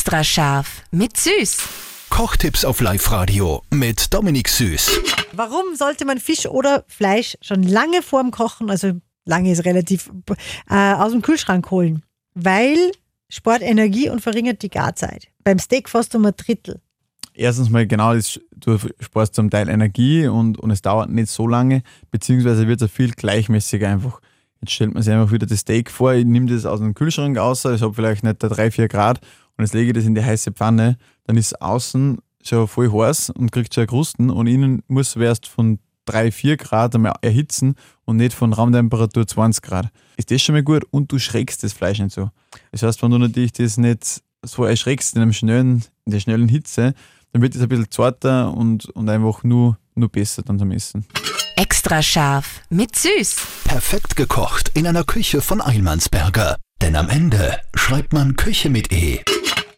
Extra scharf mit Süß. Kochtipps auf Live-Radio mit Dominik Süß. Warum sollte man Fisch oder Fleisch schon lange vorm Kochen, also lange ist relativ, äh, aus dem Kühlschrank holen? Weil spart Energie und verringert die Garzeit. Beim Steak fast um ein Drittel. Erstens mal genau, das, du sparst zum Teil Energie und, und es dauert nicht so lange, beziehungsweise wird es viel gleichmäßiger einfach. Jetzt stellt man sich einfach wieder das Steak vor, ich nehme das aus dem Kühlschrank aus, ich habe vielleicht nicht 3, 4 Grad und jetzt lege ich das in die heiße Pfanne, dann ist außen schon voll heiß und kriegt schon Krusten und innen muss es erst von 3, 4 Grad einmal erhitzen und nicht von Raumtemperatur 20 Grad. Ist das schon mal gut und du schreckst das Fleisch nicht so. Das heißt, wenn du natürlich das nicht so erschreckst in, einem schnellen, in der schnellen Hitze, dann wird es ein bisschen zarter und, und einfach nur, nur besser dann zum Essen. Extra scharf mit Süß. Perfekt gekocht in einer Küche von Eilmannsberger. Denn am Ende schreibt man Küche mit E.